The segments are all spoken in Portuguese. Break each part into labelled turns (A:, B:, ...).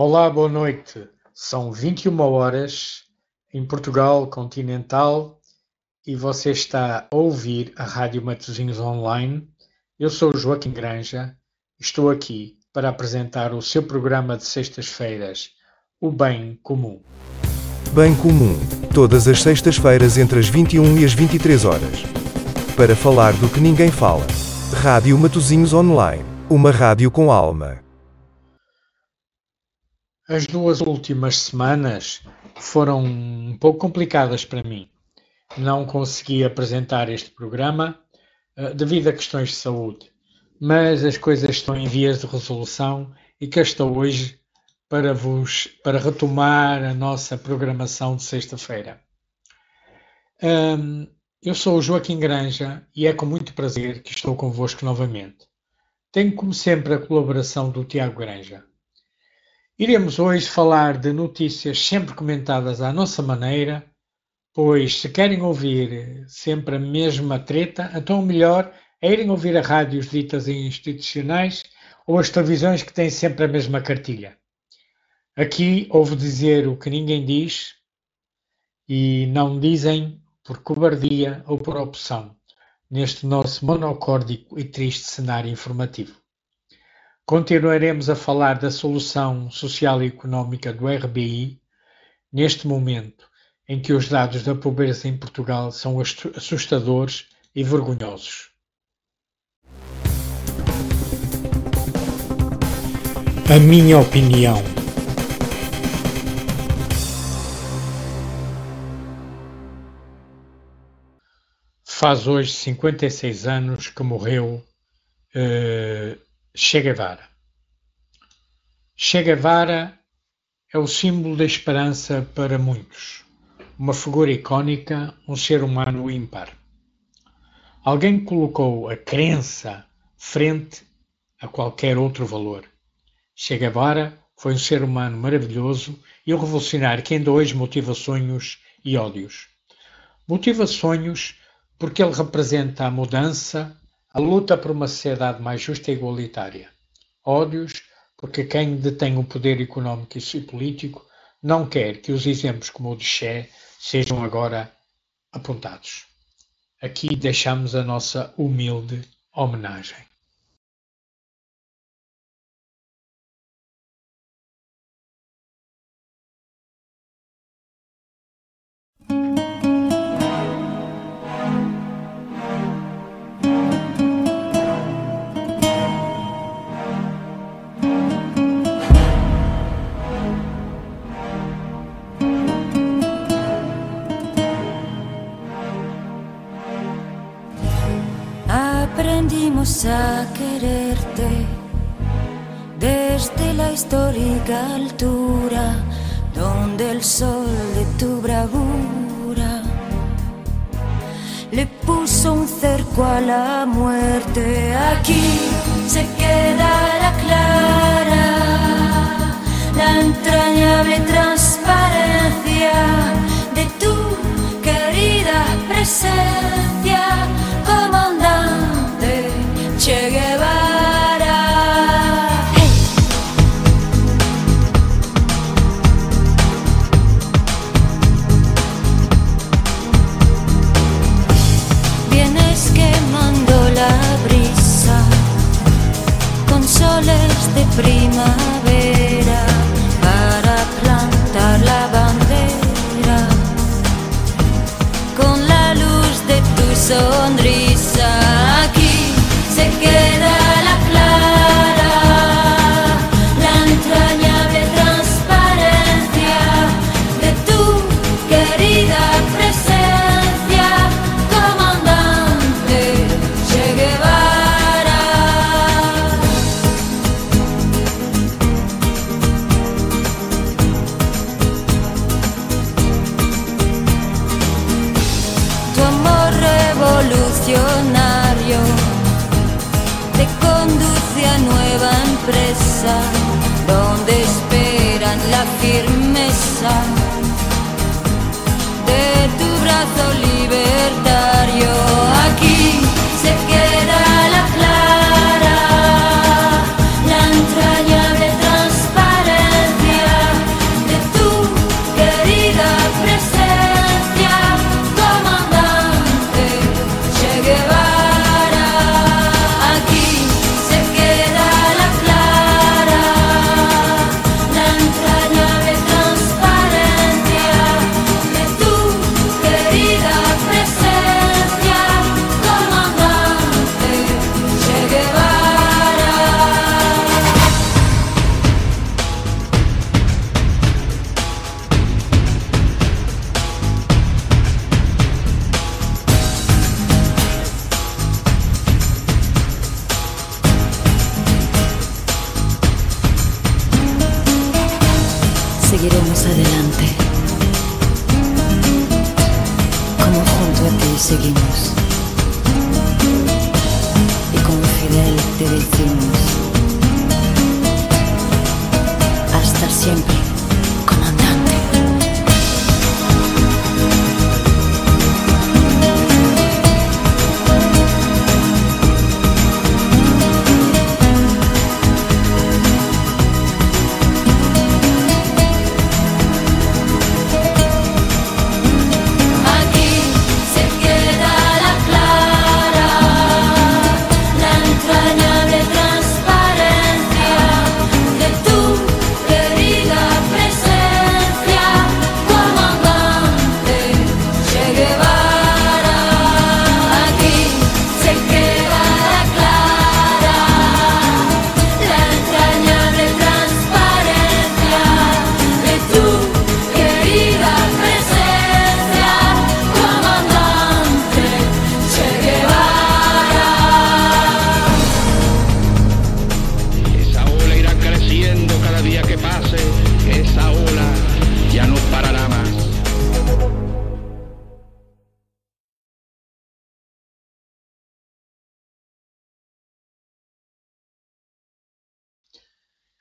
A: Olá, boa noite. São 21 horas em Portugal continental e você está a ouvir a Rádio Matosinhos Online. Eu sou Joaquim Granja estou aqui para apresentar o seu programa de sextas-feiras, O Bem Comum.
B: Bem Comum, todas as sextas-feiras entre as 21 e as 23 horas. Para falar do que ninguém fala. Rádio Matosinhos Online, uma rádio com alma.
A: As duas últimas semanas foram um pouco complicadas para mim. Não consegui apresentar este programa uh, devido a questões de saúde, mas as coisas estão em vias de resolução e cá estou hoje para vos para retomar a nossa programação de sexta-feira. Um, eu sou o Joaquim Granja e é com muito prazer que estou convosco novamente. Tenho como sempre a colaboração do Tiago Granja. Iremos hoje falar de notícias sempre comentadas à nossa maneira, pois se querem ouvir sempre a mesma treta, então o melhor é irem ouvir a rádios ditas institucionais ou as televisões que têm sempre a mesma cartilha. Aqui ouvo dizer o que ninguém diz e não dizem por cobardia ou por opção, neste nosso monocórdico e triste cenário informativo. Continuaremos a falar da solução social e económica do RBI neste momento em que os dados da pobreza em Portugal são assustadores e vergonhosos. A minha opinião. Faz hoje 56 anos que morreu uh, Che Guevara. Che Guevara é o símbolo da esperança para muitos, uma figura icónica, um ser humano ímpar. Alguém colocou a crença frente a qualquer outro valor. Che Guevara foi um ser humano maravilhoso e um revolucionário que ainda hoje motiva sonhos e ódios. Motiva sonhos porque ele representa a mudança, a luta por uma sociedade mais justa e igualitária. Ódios, porque quem detém o poder económico e político não quer que os exemplos como o de Che sejam agora apontados. Aqui deixamos a nossa humilde homenagem.
C: A quererte desde la histórica altura donde el sol de tu bravura le puso un cerco a la muerte. Aquí se quedará clara la entrañable transparencia de tu querida presencia Che Guevara. Vienes quemando la brisa con soles de primavera firmeza de tu brazo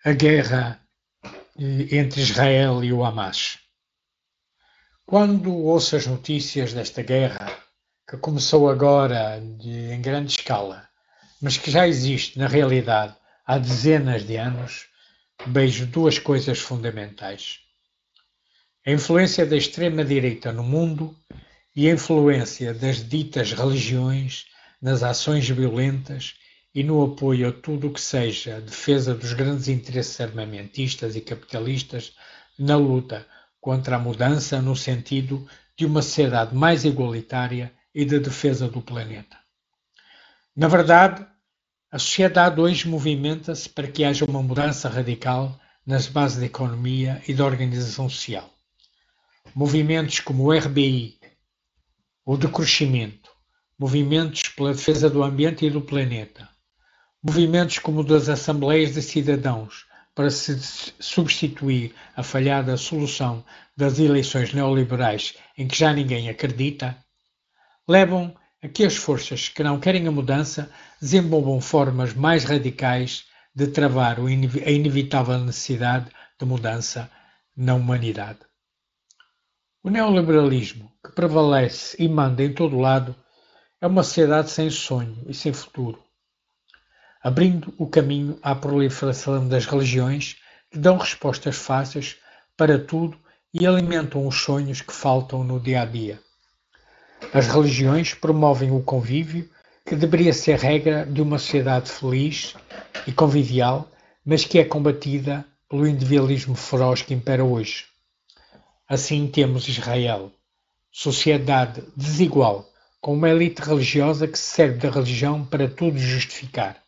C: a
A: guerra eh, entre Israel e o Hamas. Quando ouço as notícias desta guerra, que começou agora de, em grande escala, mas que já existe na realidade há dezenas de anos, vejo duas coisas fundamentais. A influência da extrema-direita no mundo e a influência das ditas religiões nas ações violentas e no apoio a tudo o que seja a defesa dos grandes interesses armamentistas e capitalistas na luta contra a mudança no sentido de uma sociedade mais igualitária e de defesa do planeta. Na verdade, a sociedade hoje movimenta-se para que haja uma mudança radical nas bases da economia e da organização social. Movimentos como o RBI, o de crescimento, movimentos pela defesa do ambiente e do planeta, Movimentos como o das Assembleias de Cidadãos para substituir a falhada solução das eleições neoliberais em que já ninguém acredita, levam a que as forças que não querem a mudança desenvolvam formas mais radicais de travar a inevitável necessidade de mudança na humanidade. O neoliberalismo, que prevalece e manda em todo lado, é uma sociedade sem sonho e sem futuro abrindo o caminho à proliferação das religiões que dão respostas fáceis para tudo e alimentam os sonhos que faltam no dia a dia. As religiões promovem o convívio, que deveria ser regra de uma sociedade feliz e convivial, mas que é combatida pelo individualismo feroz que impera hoje. Assim temos Israel, sociedade desigual, com uma elite religiosa que se serve da religião para tudo justificar.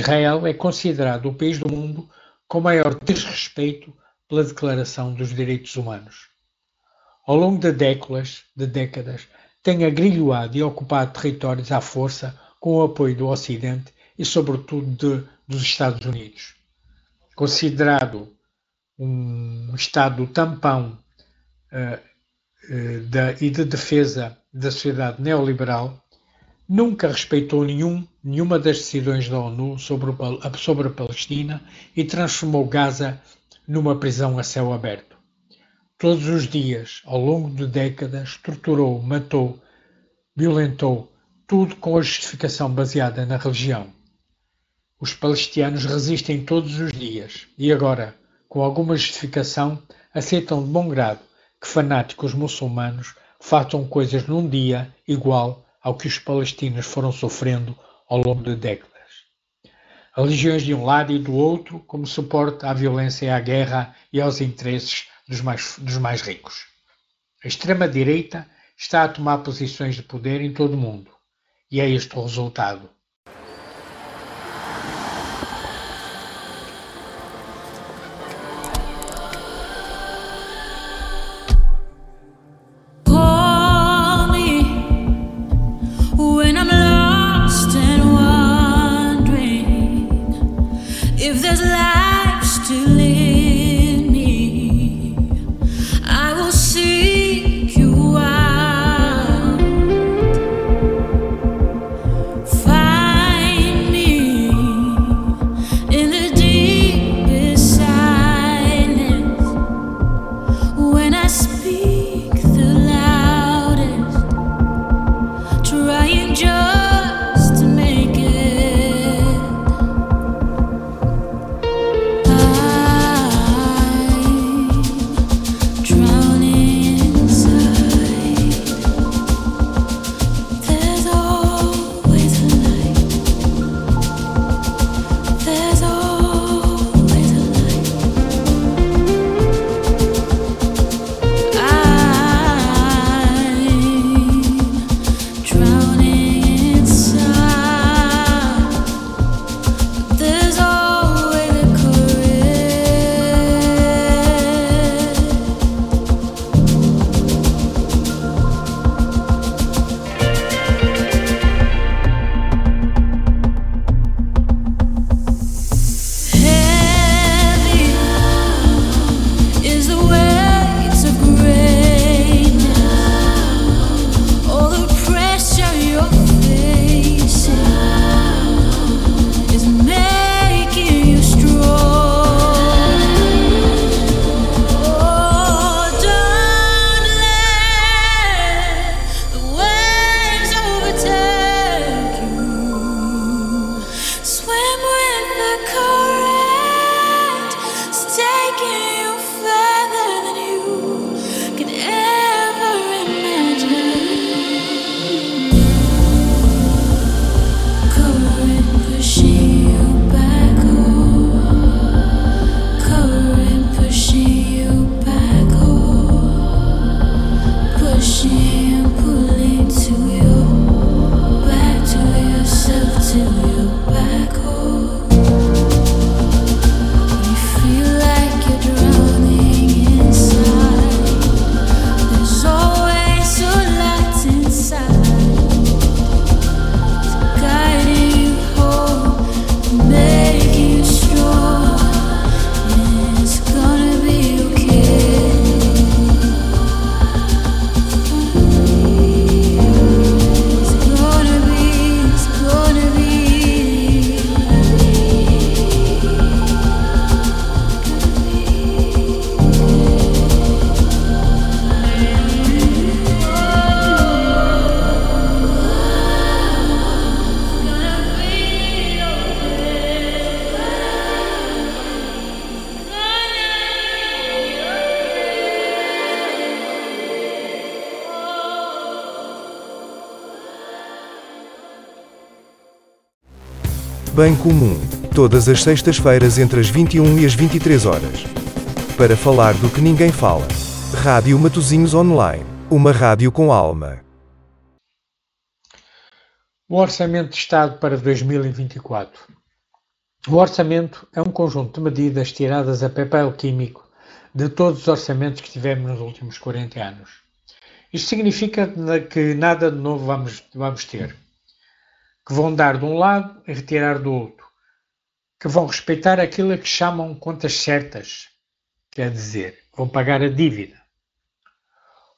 A: Israel é considerado o país do mundo com maior desrespeito pela Declaração dos Direitos Humanos. Ao longo de décadas, de décadas tem agrilhoado e ocupado territórios à força com o apoio do Ocidente e, sobretudo, de, dos Estados Unidos. Considerado um Estado tampão uh, uh, da, e de defesa da sociedade neoliberal, nunca respeitou nenhum, nenhuma das decisões da ONU sobre, o, sobre a Palestina e transformou Gaza numa prisão a céu aberto. Todos os dias, ao longo de décadas, torturou, matou, violentou, tudo com a justificação baseada na religião. Os palestinos resistem todos os dias e agora, com alguma justificação, aceitam de bom grado que fanáticos muçulmanos façam coisas num dia igual ao que os palestinos foram sofrendo ao longo de décadas. Religiões de um lado e do outro como suporte à violência e à guerra e aos interesses dos mais, dos mais ricos. A extrema-direita está a tomar posições de poder em todo o mundo. E é este o resultado.
B: Bem Comum, todas as sextas-feiras entre as 21 e as 23 horas. Para falar do que ninguém fala. Rádio Matozinhos Online, uma rádio com alma.
A: O Orçamento de Estado para 2024. O orçamento é um conjunto de medidas tiradas a papel químico de todos os orçamentos que tivemos nos últimos 40 anos. Isto significa que nada de novo vamos, vamos ter. Que vão dar de um lado e retirar do outro. Que vão respeitar aquilo que chamam contas certas. Quer dizer, vão pagar a dívida.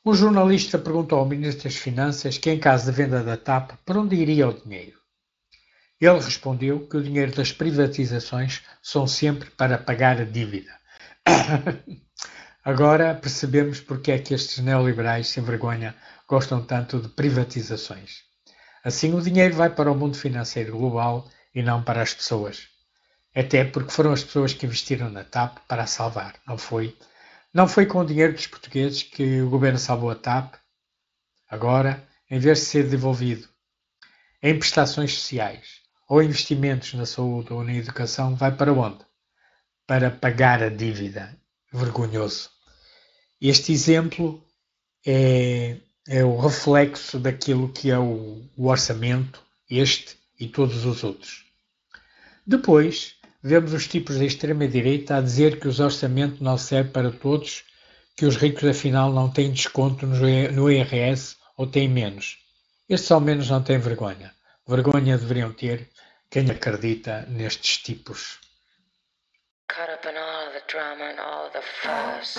A: O jornalista perguntou ao Ministro das Finanças que, em caso de venda da TAP, para onde iria o dinheiro? Ele respondeu que o dinheiro das privatizações são sempre para pagar a dívida. Agora percebemos porque é que estes neoliberais sem vergonha gostam tanto de privatizações. Assim o dinheiro vai para o mundo financeiro global e não para as pessoas. Até porque foram as pessoas que investiram na TAP para a salvar, não foi? Não foi com o dinheiro dos portugueses que o governo salvou a TAP. Agora, em vez de ser devolvido em prestações sociais, ou investimentos na saúde ou na educação, vai para onde? Para pagar a dívida. Vergonhoso. Este exemplo é, é o reflexo daquilo que é o, o orçamento, este e todos os outros. Depois, vemos os tipos da extrema-direita a dizer que os orçamentos não servem para todos, que os ricos afinal não têm desconto no IRS ou têm menos. Estes ao menos não têm vergonha. Vergonha deveriam ter quem acredita nestes tipos. Caught up in all the drama and all the fuss.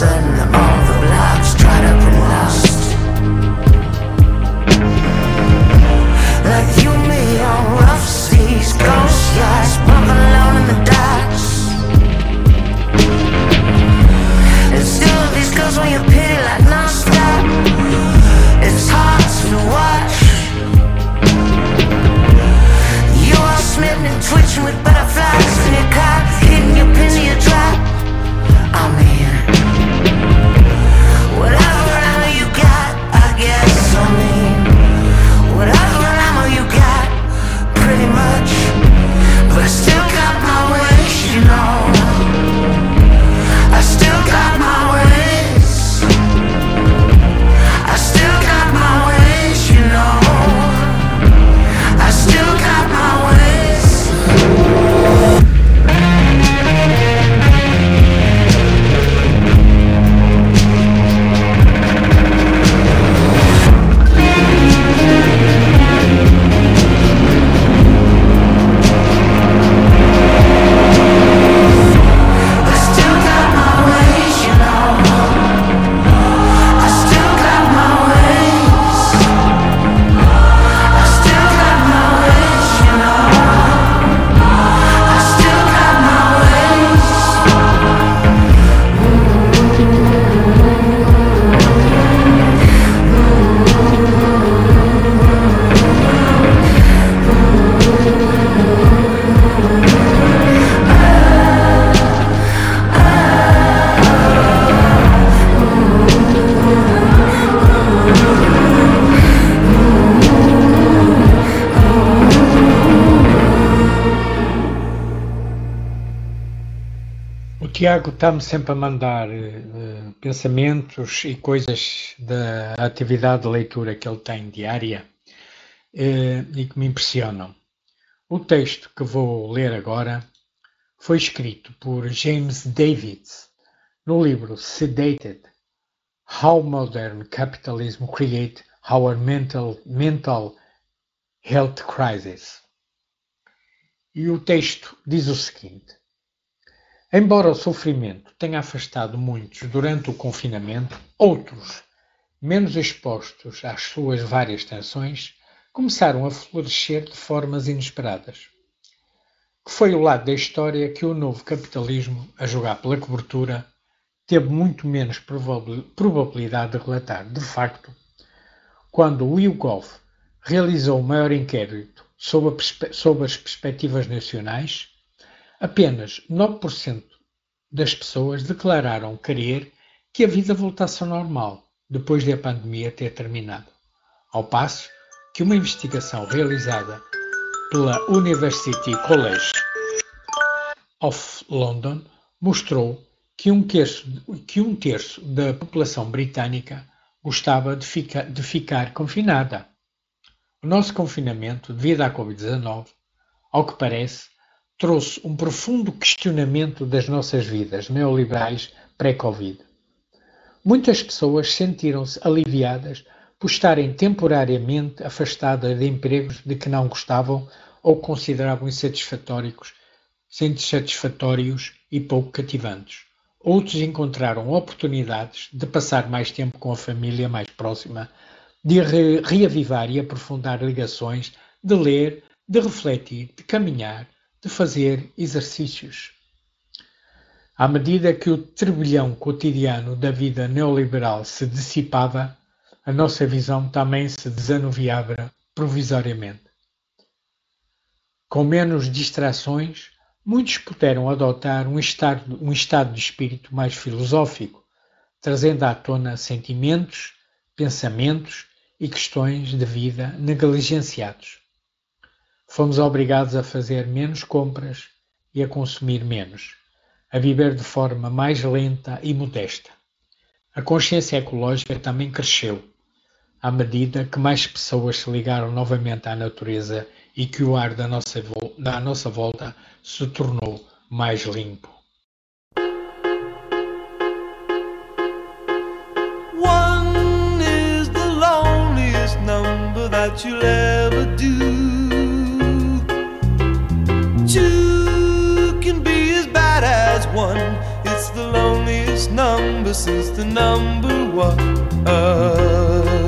D: the blocks lost Like you on rough seas, ghost alone in the docks these girls like It's hard to watch. You are smitten twitching with
A: Tiago está-me sempre a mandar uh, pensamentos e coisas da atividade de leitura que ele tem diária uh, e que me impressionam. O texto que vou ler agora foi escrito por James Davids no livro Sedated How Modern Capitalism Create Our Mental, Mental Health Crisis. E o texto diz o seguinte: Embora o sofrimento tenha afastado muitos durante o confinamento, outros, menos expostos às suas várias tensões, começaram a florescer de formas inesperadas. Que foi o lado da história que o novo capitalismo, a jogar pela cobertura, teve muito menos probabilidade de relatar. De facto, quando o YouGov realizou o maior inquérito sobre, sobre as perspectivas nacionais, apenas 9% das pessoas declararam querer que a vida voltasse ao normal depois de a pandemia ter terminado. Ao passo que uma investigação realizada pela University College of London mostrou que um terço, que um terço da população britânica gostava de, fica, de ficar confinada. O nosso confinamento, devido à Covid-19, ao que parece, trouxe um profundo questionamento das nossas vidas neoliberais pré-Covid. Muitas pessoas sentiram-se aliviadas por estarem temporariamente afastadas de empregos de que não gostavam ou consideravam insatisfatórios, insatisfatórios e pouco cativantes. Outros encontraram oportunidades de passar mais tempo com a família mais próxima, de re reavivar e aprofundar ligações, de ler, de refletir, de caminhar, de fazer exercícios. À medida que o turbilhão cotidiano da vida neoliberal se dissipava, a nossa visão também se desanuviava provisoriamente. Com menos distrações, muitos puderam adotar um estado, um estado de espírito mais filosófico, trazendo à tona sentimentos, pensamentos e questões de vida negligenciados. Fomos obrigados a fazer menos compras e a consumir menos, a viver de forma mais lenta e modesta. A consciência ecológica também cresceu, à medida que mais pessoas se ligaram novamente à natureza e que o ar da nossa, da nossa volta se tornou mais limpo.
E: One is the loneliest number that you'll ever do. Number since the number one.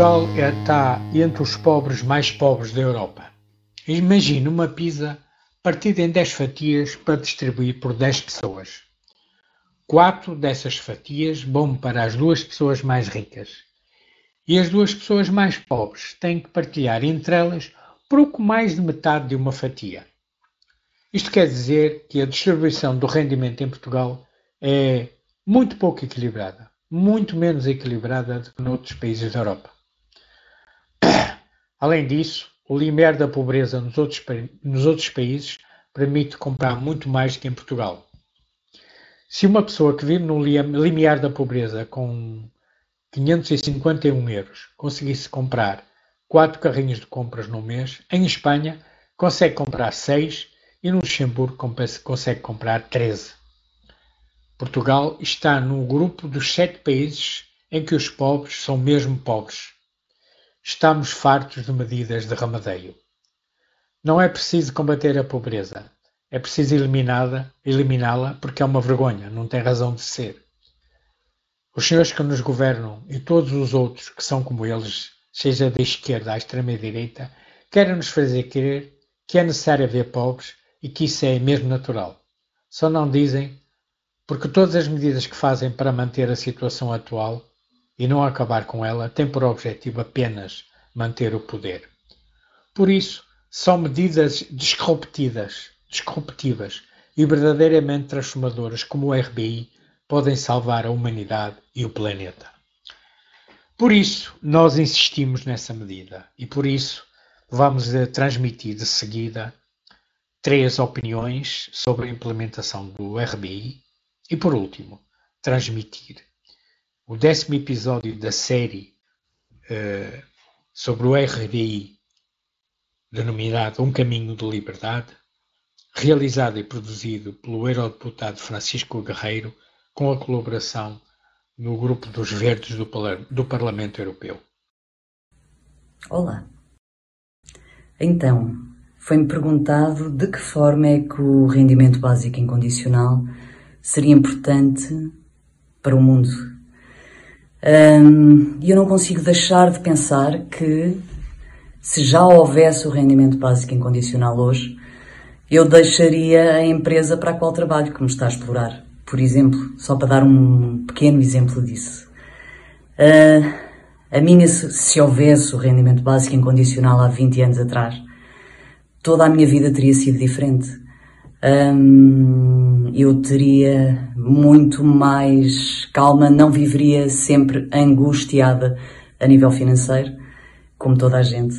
A: Portugal está entre os pobres mais pobres da Europa. Imagine uma pizza partida em 10 fatias para distribuir por 10 pessoas. Quatro dessas fatias vão para as duas pessoas mais ricas. E as duas pessoas mais pobres têm que partilhar entre elas pouco mais de metade de uma fatia. Isto quer dizer que a distribuição do rendimento em Portugal é muito pouco equilibrada, muito menos equilibrada do que noutros países da Europa. Além disso, o limiar da pobreza nos outros, nos outros países permite comprar muito mais que em Portugal. Se uma pessoa que vive no limiar da pobreza com 551 euros conseguisse comprar 4 carrinhos de compras no mês, em Espanha consegue comprar 6 e no Luxemburgo consegue comprar 13. Portugal está no grupo dos sete países em que os pobres são mesmo pobres. Estamos fartos de medidas de ramadeio. Não é preciso combater a pobreza, é preciso eliminá-la, eliminá-la porque é uma vergonha, não tem razão de ser. Os senhores que nos governam e todos os outros que são como eles, seja da esquerda à extrema-direita, querem nos fazer crer que é necessário haver pobres e que isso é mesmo natural. Só não dizem porque todas as medidas que fazem para manter a situação atual e não acabar com ela têm por objetivo apenas manter o poder. Por isso, são medidas disruptivas, disruptivas e verdadeiramente transformadoras como o RBI podem salvar a humanidade e o planeta. Por isso, nós insistimos nessa medida e por isso vamos eh, transmitir de seguida três opiniões sobre a implementação do RBI e, por último, transmitir o décimo episódio da série uh, sobre o RBI, denominado Um Caminho de Liberdade, realizado e produzido pelo eurodeputado Francisco Guerreiro, com a colaboração no grupo dos Verdes do, do Parlamento Europeu.
F: Olá. Então, foi-me perguntado de que forma é que o rendimento básico incondicional seria importante para o mundo. E eu não consigo deixar de pensar que se já houvesse o rendimento básico incondicional hoje, eu deixaria a empresa para a qual trabalho, que me está a explorar. Por exemplo, só para dar um pequeno exemplo disso. Uh, a minha, se houvesse o rendimento básico incondicional há 20 anos atrás, toda a minha vida teria sido diferente. Um, eu teria muito mais calma, não viveria sempre angustiada a nível financeiro, como toda a gente.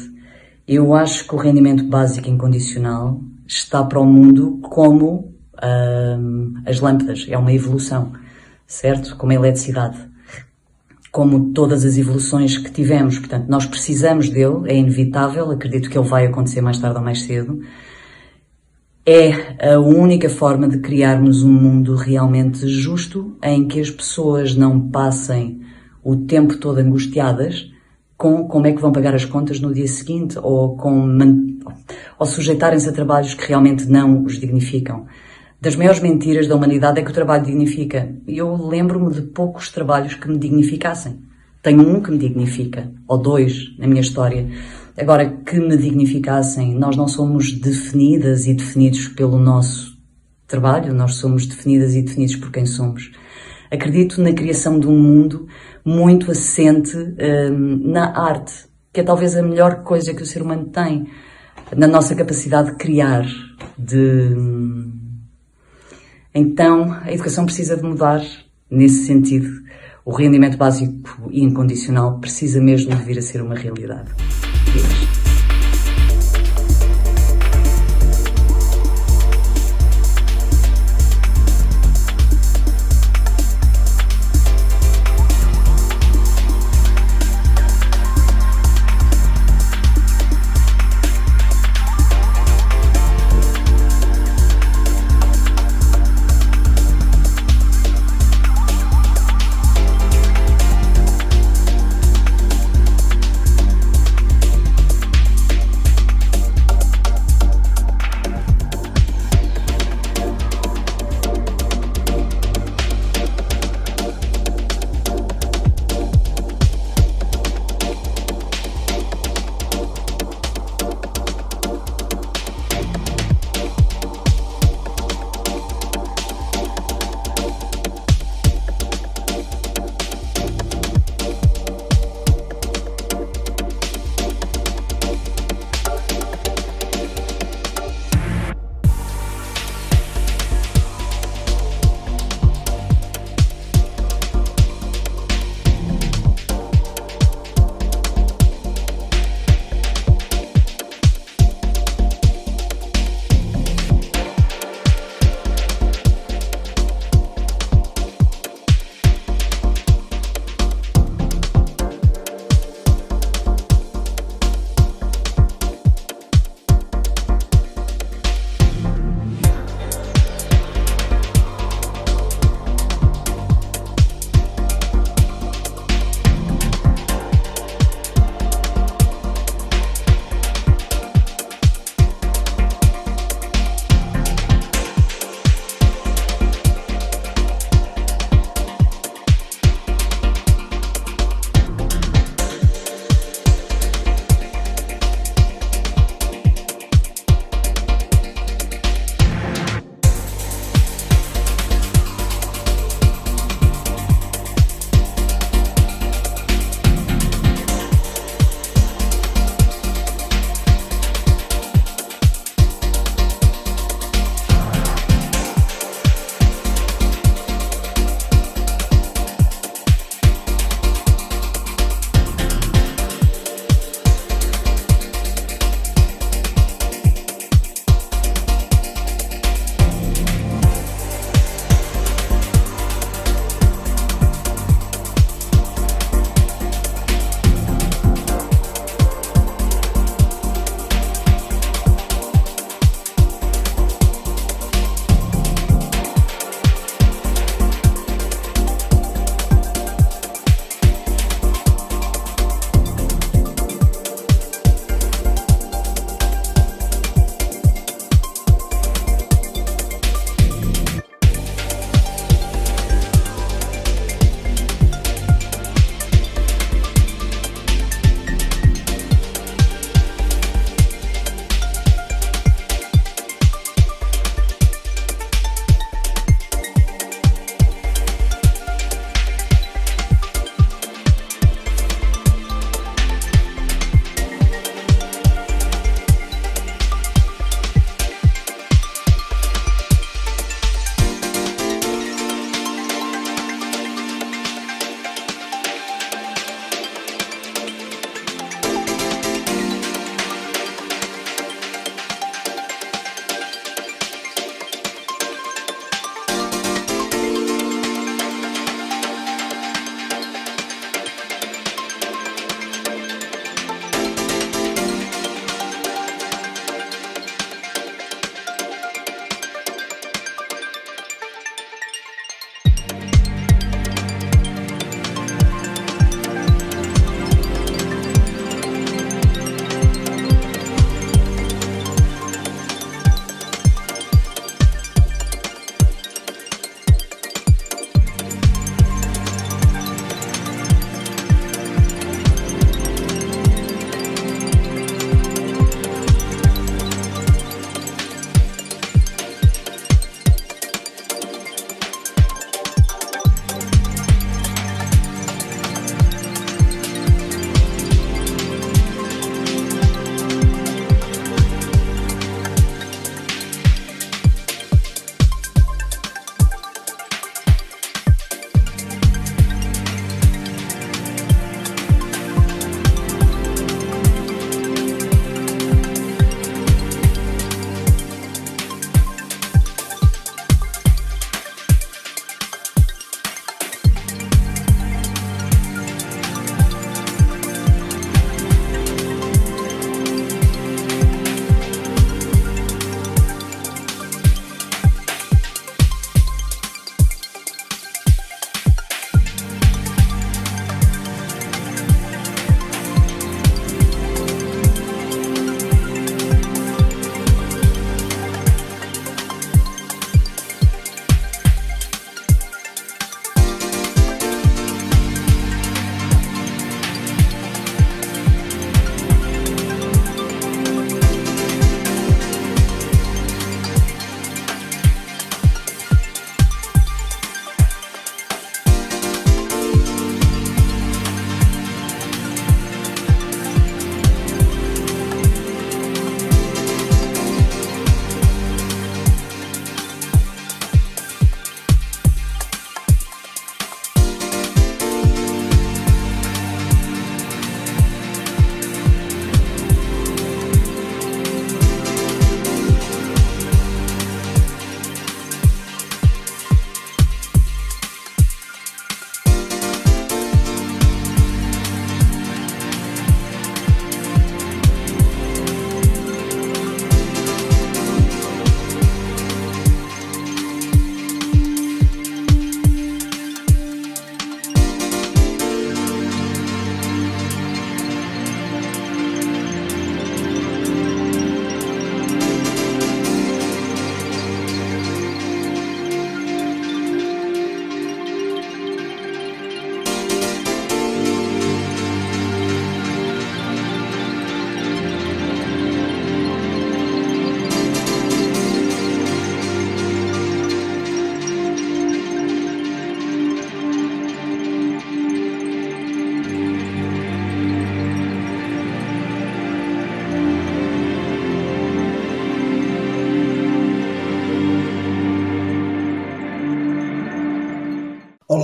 F: Eu acho que o rendimento básico incondicional está para o mundo como um, as lâmpadas, é uma evolução, certo? Como a eletricidade como todas as evoluções que tivemos. Portanto, nós precisamos dele, é inevitável, acredito que ele vai acontecer mais tarde ou mais cedo. É a única forma de criarmos um mundo realmente justo em que as pessoas não passem o tempo todo angustiadas com como é que vão pagar as contas no dia seguinte ou com ou sujeitarem-se a trabalhos que realmente não os dignificam das maiores mentiras da humanidade é que o trabalho dignifica. E eu lembro-me de poucos trabalhos que me dignificassem. Tenho um que me dignifica, ou dois na minha história. Agora, que me dignificassem, nós não somos definidas e definidos pelo nosso trabalho, nós somos definidas e definidos por quem somos. Acredito na criação de um mundo muito assente hum, na arte, que é talvez a melhor coisa que o ser humano tem, na nossa capacidade de criar, de hum, então, a educação precisa de mudar nesse sentido. O rendimento básico e incondicional precisa mesmo de vir a ser uma realidade. Yes.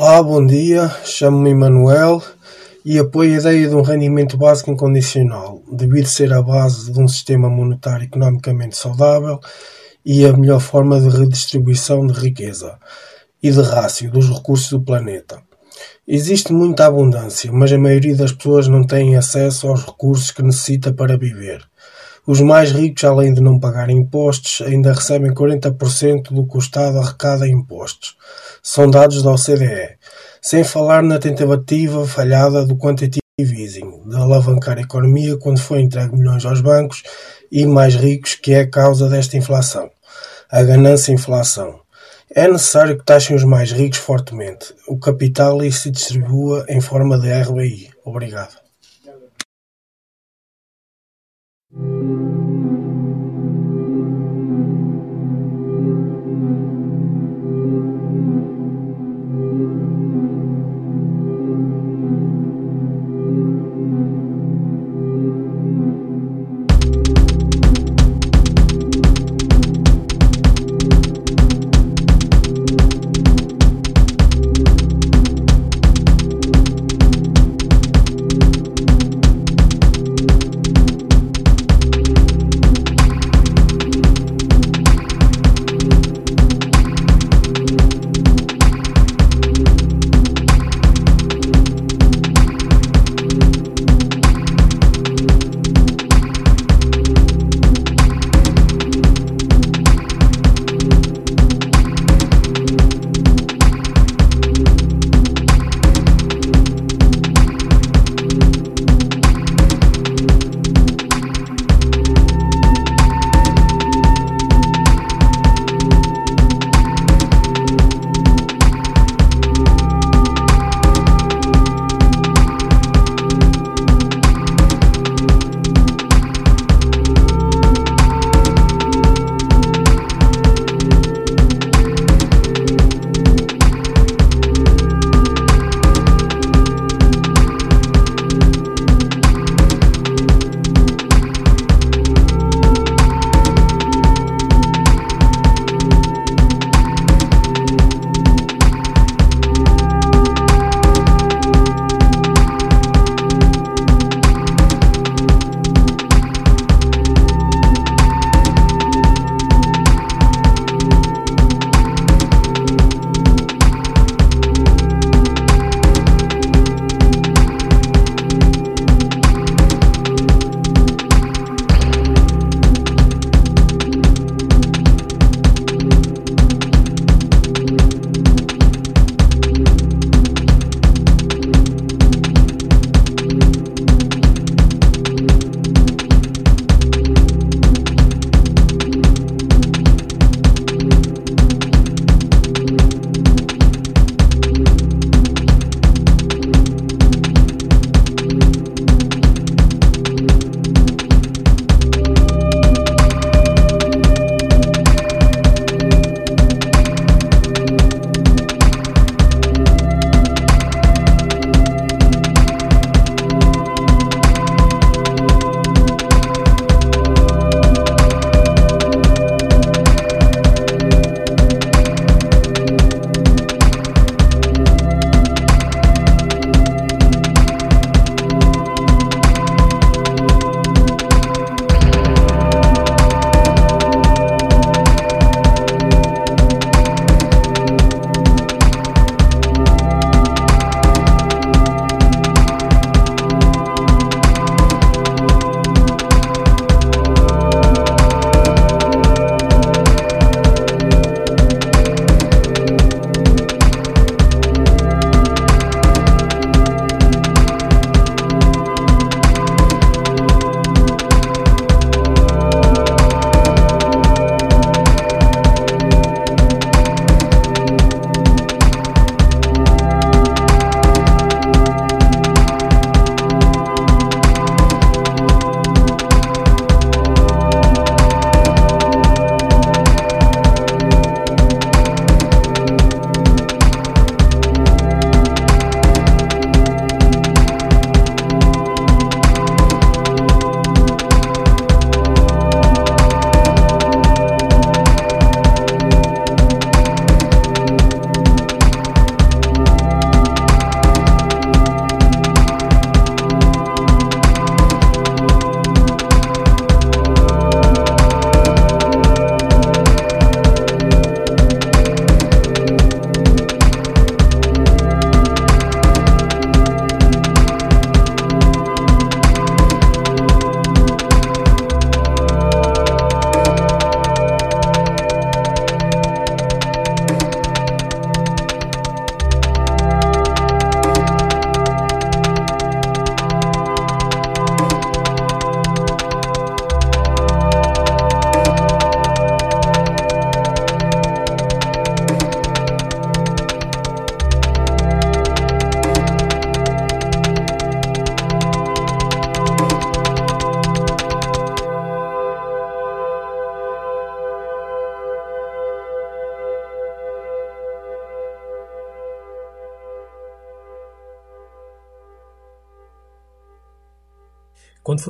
G: Olá, bom dia. Chamo-me Emanuel e apoio a ideia de um rendimento básico incondicional, devido ser a base de um sistema monetário economicamente saudável e a melhor forma de redistribuição de riqueza e de rácio dos recursos do planeta. Existe muita abundância, mas a maioria das pessoas não tem acesso aos recursos que necessita para viver. Os mais ricos, além de não pagarem impostos, ainda recebem 40% do que o Estado arrecada em impostos. São dados da OCDE. Sem falar na tentativa falhada do quantitative easing, de alavancar a economia quando foi entregue milhões aos bancos e mais ricos, que é a causa desta inflação. A ganância-inflação. É necessário que taxem os mais ricos fortemente, o capital e se distribua em forma de RBI. Obrigado.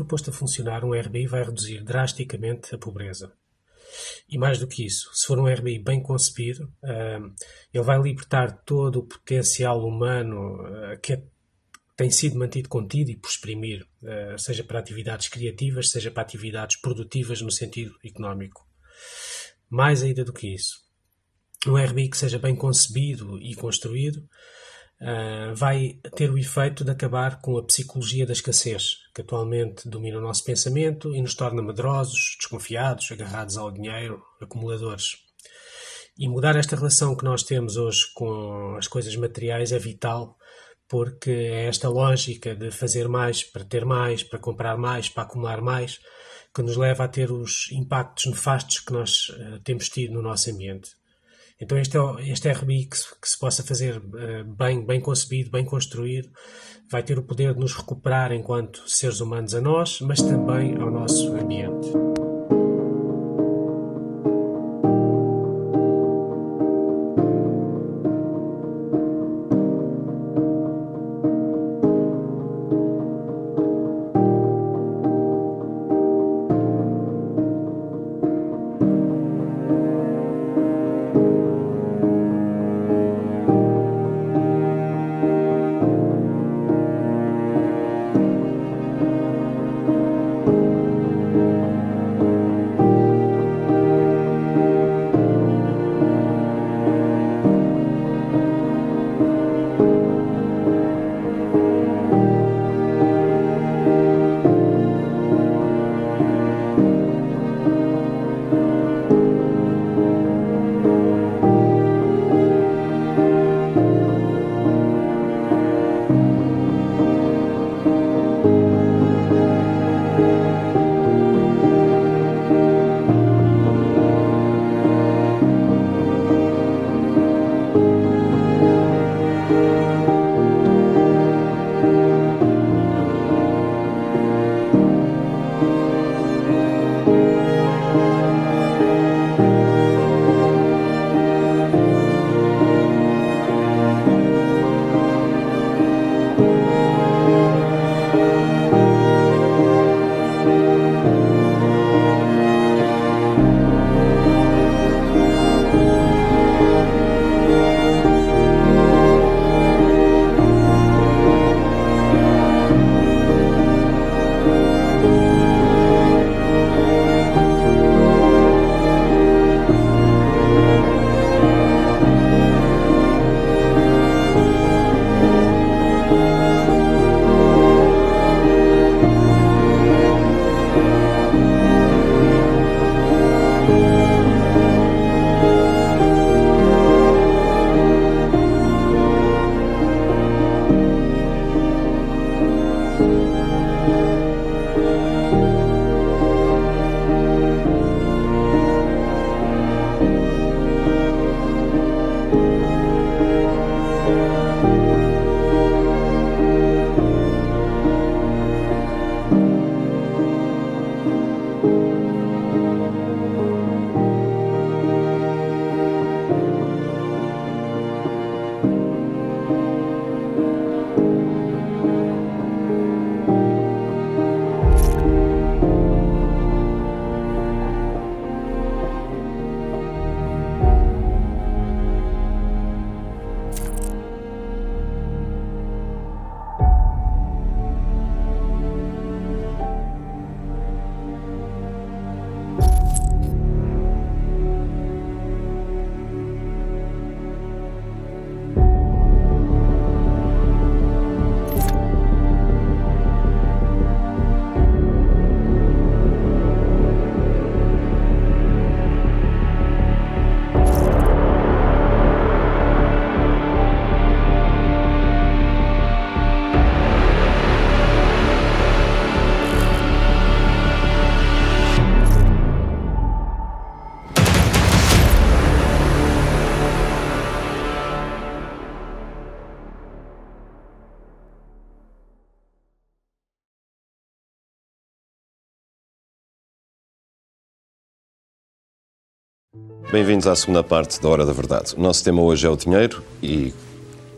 H: Posto a funcionar, um RBI vai reduzir drasticamente a pobreza. E mais do que isso, se for um RBI bem concebido, ele vai libertar todo o potencial humano uh, que é, tem sido mantido contido e por exprimir, uh, seja para atividades criativas, seja para atividades produtivas no sentido económico. Mais ainda do que isso, um RBI que seja bem concebido e construído uh, vai ter o efeito de acabar com a psicologia da escassez, que atualmente domina o nosso pensamento e nos torna medrosos, desconfiados, agarrados ao dinheiro, acumuladores. E mudar esta relação que nós temos hoje com as coisas materiais é vital, porque é esta lógica de fazer mais para ter mais, para comprar mais, para acumular mais, que nos leva a ter os impactos nefastos que nós uh, temos tido no nosso ambiente. Então este, é este RBI que se, que se possa fazer uh, bem, bem concebido, bem construído, vai ter o poder de nos recuperar enquanto seres humanos a nós, mas também ao nosso ambiente.
I: Bem-vindos à segunda parte da Hora da Verdade. O nosso tema hoje é o dinheiro e,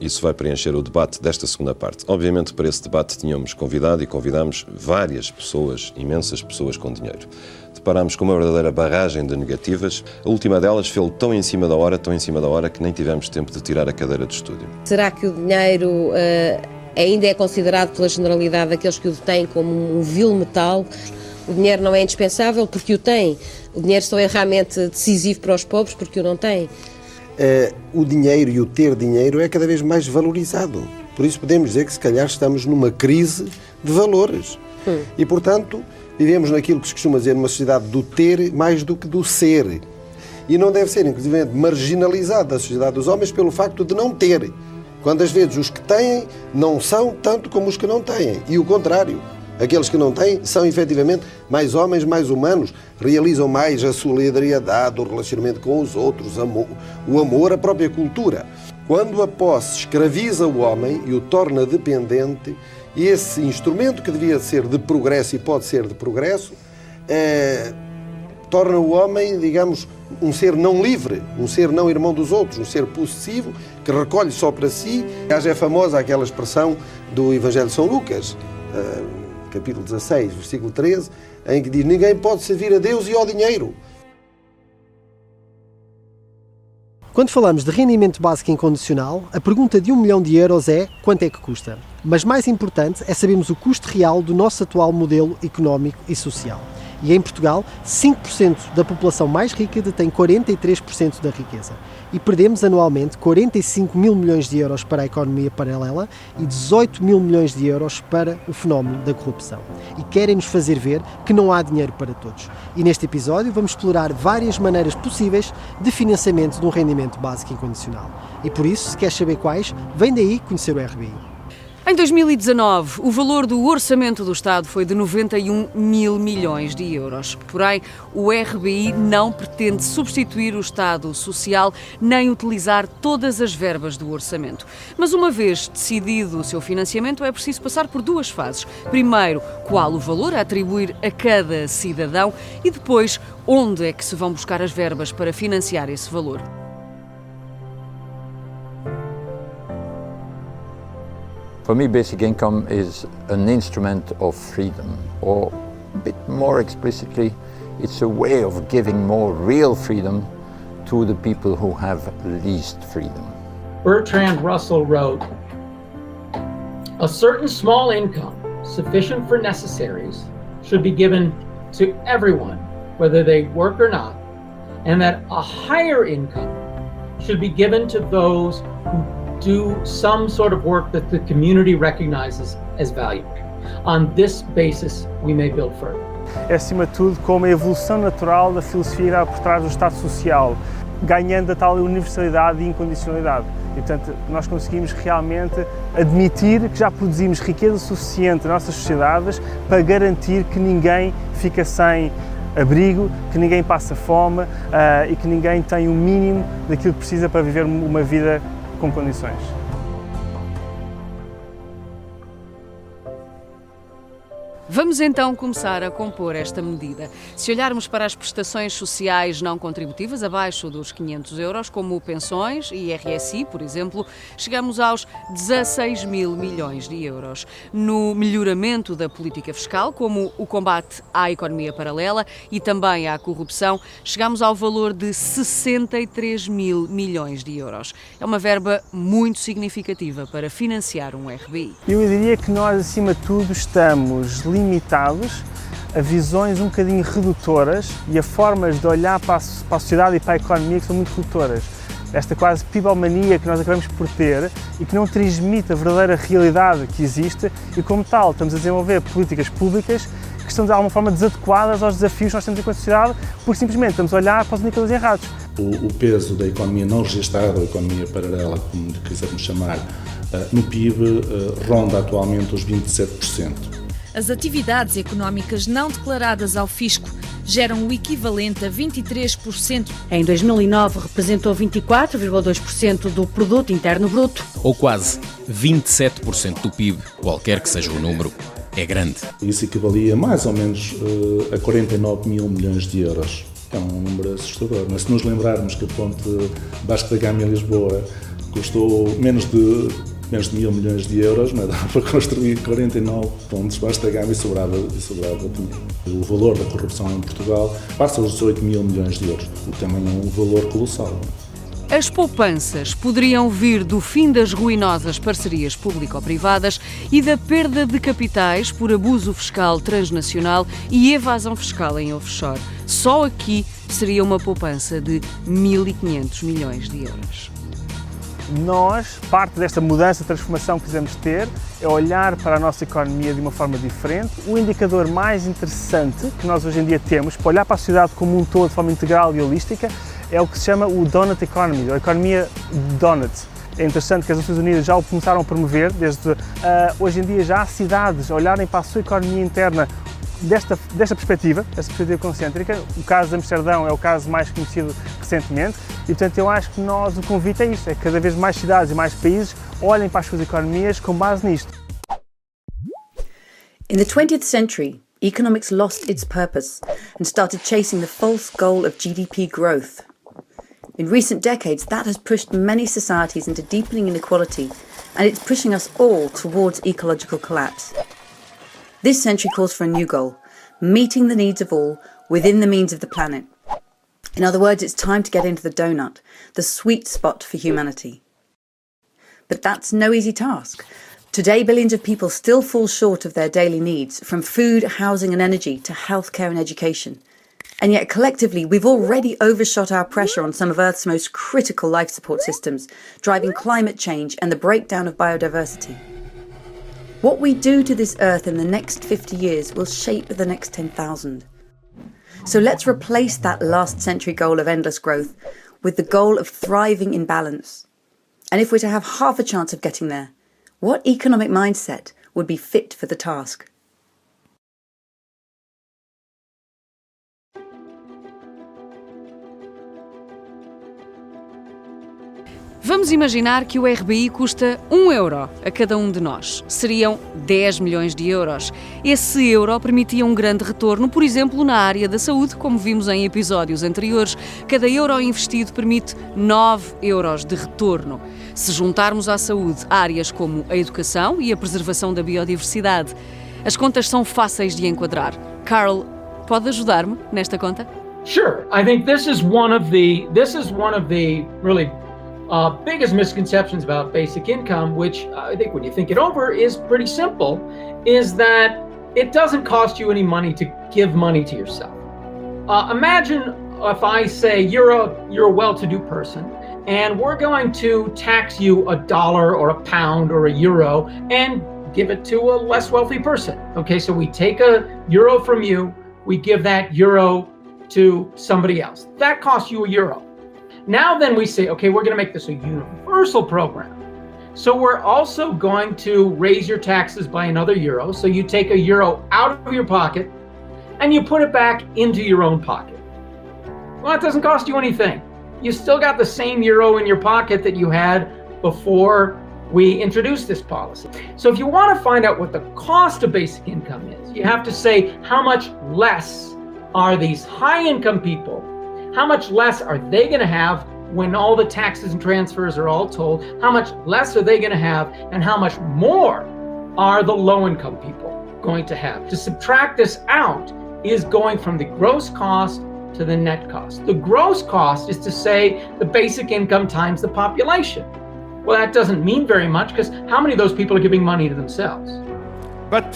I: Isso vai preencher o debate desta segunda parte. Obviamente, para esse debate tínhamos convidado e convidámos várias pessoas, imensas pessoas com dinheiro. Deparámos com uma verdadeira barragem de negativas. A última delas fez tão em cima da hora, tão em cima da hora, que nem tivemos tempo de tirar a cadeira de estúdio.
J: Será que o dinheiro uh, ainda é considerado pela generalidade daqueles que o detêm como um vil metal? O dinheiro não é indispensável porque o tem. O dinheiro só é realmente decisivo para os pobres porque o não têm
K: uh, o dinheiro e o ter dinheiro é cada vez mais valorizado. Por isso podemos dizer que se calhar estamos numa crise de valores. Hum. E, portanto, vivemos naquilo que se costuma dizer numa sociedade do ter mais do que do ser. E não deve ser, inclusive, marginalizado da sociedade dos homens pelo facto de não ter. Quando às vezes os que têm não são tanto como os que não têm. E o contrário. Aqueles que não têm são efetivamente mais homens, mais humanos, realizam mais a solidariedade, o relacionamento com os outros, o amor, a própria cultura. Quando a posse escraviza o homem e o torna dependente, esse instrumento que devia ser de progresso e pode ser de progresso, é, torna o homem, digamos, um ser não livre, um ser não irmão dos outros, um ser possessivo que recolhe só para si. Já é famosa aquela expressão do Evangelho de São Lucas. Uh, capítulo 16, versículo 13, em que diz: Ninguém pode servir a Deus e ao dinheiro.
L: Quando falamos de rendimento básico incondicional, a pergunta de um milhão de euros é quanto é que custa? Mas mais importante é sabermos o custo real do nosso atual modelo económico e social. E em Portugal, 5% da população mais rica detém 43% da riqueza. E perdemos anualmente 45 mil milhões de euros para a economia paralela e 18 mil milhões de euros para o fenómeno da corrupção. E querem-nos fazer ver que não há dinheiro para todos. E neste episódio vamos explorar várias maneiras possíveis de financiamento de um rendimento básico incondicional. E por isso, se queres saber quais, vem daí conhecer o RBI.
M: Em 2019, o valor do orçamento do Estado foi de 91 mil milhões de euros. Porém, o RBI não pretende substituir o Estado Social nem utilizar todas as verbas do orçamento. Mas uma vez decidido o seu financiamento, é preciso passar por duas fases. Primeiro, qual o valor a atribuir a cada cidadão e depois, onde é que se vão buscar as verbas para financiar esse valor.
N: For me, basic income is an instrument of freedom, or a bit more explicitly, it's a way of giving more real freedom to the people who have least freedom.
O: Bertrand Russell wrote A certain small income, sufficient for necessaries, should be given to everyone, whether they work or not, and that a higher income should be given to those who do some sort of work that the community recognizes as valuable. On this basis, we may build further.
P: É, acima de tudo, como a evolução natural da filosofia por trás do Estado Social, ganhando a tal universalidade e incondicionalidade. E, portanto, nós conseguimos realmente admitir que já produzimos riqueza suficiente nas nossas sociedades para garantir que ninguém fica sem abrigo, que ninguém passa fome uh, e que ninguém tem o mínimo daquilo que precisa para viver uma vida com condições.
M: Vamos então começar a compor esta medida. Se olharmos para as prestações sociais não contributivas abaixo dos 500 euros, como pensões e RSI, por exemplo, chegamos aos 16 mil milhões de euros. No melhoramento da política fiscal, como o combate à economia paralela e também à corrupção, chegamos ao valor de 63 mil milhões de euros. É uma verba muito significativa para financiar um RBI.
P: Eu diria que nós, acima de tudo, estamos limitados a visões um bocadinho redutoras e a formas de olhar para a, sociedade e para a economia que são muito redutoras. Esta quase pibomania que nós acabamos por ter e que não transmite a verdadeira realidade que existe e, como tal, estamos a desenvolver políticas públicas que estão de alguma forma desadequadas aos desafios que nós temos enquanto sociedade, porque simplesmente estamos a olhar para os indicadores errados.
Q: O, o peso da economia não registrada, ou economia paralela, como quisermos chamar, eh, no PIB eh, ronda atualmente os 27%
R: as atividades económicas não declaradas ao fisco geram o equivalente a 23%.
S: Em 2009 representou 24,2% do produto interno bruto,
T: ou quase 27% do PIB, qualquer que seja o número. É grande.
Q: Isso equivalia mais ou menos uh, a 49 mil milhões de euros. É um número assustador. Mas se nos lembrarmos que a ponte Vasco da Gama em Lisboa custou menos de, menos de mil milhões de euros, mas dá para construir 49 pontos basta gama e sobrava, e sobrava dinheiro. O valor da corrupção em Portugal passa os 18 mil milhões de euros, o que também é um valor colossal.
M: As poupanças poderiam vir do fim das ruinosas parcerias público-privadas e da perda de capitais por abuso fiscal transnacional e evasão fiscal em offshore. Só aqui seria uma poupança de 1.500 milhões de euros.
P: Nós, parte desta mudança, transformação que quisemos ter, é olhar para a nossa economia de uma forma diferente. O indicador mais interessante que nós hoje em dia temos, para olhar para a sociedade como um todo de forma integral e holística, é o que se chama o Donut Economy, ou economia Donut. É interessante que as Nações Unidas já o começaram a promover, desde uh, hoje em dia já há cidades a olharem para a sua economia interna desta, desta perspectiva, esta perspectiva concêntrica. O caso de Amsterdão é o caso mais conhecido recentemente e, portanto, eu acho que nós, o convite é isto, é que cada vez mais cidades e mais países olhem para as suas economias com base nisto.
U: In the 20th century, economics lost its purpose and started chasing the false goal of GDP growth. In recent decades, that has pushed many societies into deepening inequality, and it's pushing us all towards ecological collapse. This century calls for a new goal meeting the needs of all within the means of the planet. In other words, it's time to get into the donut, the sweet spot for humanity. But that's no easy task. Today, billions of people still fall short of their daily needs, from food, housing, and energy to healthcare and education. And yet, collectively, we've already overshot our pressure on some of Earth's most critical life support systems, driving climate change and the breakdown of biodiversity. What we do to this Earth in the next 50 years will shape the next 10,000. So let's replace that last century goal of endless growth with the goal of thriving in balance. And if we're to have half a chance of getting there, what economic mindset would be fit for the task?
M: Vamos imaginar que o RBI custa 1 euro a cada um de nós. Seriam 10 milhões de euros. Esse euro permitia um grande retorno, por exemplo, na área da saúde, como vimos em episódios anteriores. Cada euro investido permite 9 euros de retorno. Se juntarmos à saúde áreas como a educação e a preservação da biodiversidade, as contas são fáceis de enquadrar. Carl, pode ajudar-me nesta conta?
O: Sure. I think this is one of the this is one of the really uh, biggest misconceptions about basic income, which I think when you think it over is pretty simple, is that it doesn't cost you any money to give money to yourself. Uh, imagine if I say you're a you're a well-to-do person and we're going to tax you a dollar or a pound or a euro and give it to a less wealthy person. Okay, so we take a euro from you, we give that euro to somebody else. That costs you a euro. Now, then we say, okay, we're going to make this a universal program. So we're also going to raise your taxes by another euro. So you take a euro out of your pocket and you put it back into your own pocket. Well, it doesn't cost you anything. You still got the same euro in your pocket that you had before we introduced this policy. So if you want to find out what the cost of basic income is, you have to say how much less are these high income people how much less are they going to have when all the taxes and transfers are all told? How much less are they going to have? And how much more are the low income people going to have? To subtract this out is going from the gross cost to the net cost. The gross cost is to say the basic income times the population. Well, that doesn't mean very much because how many of those people are giving money to themselves?
V: But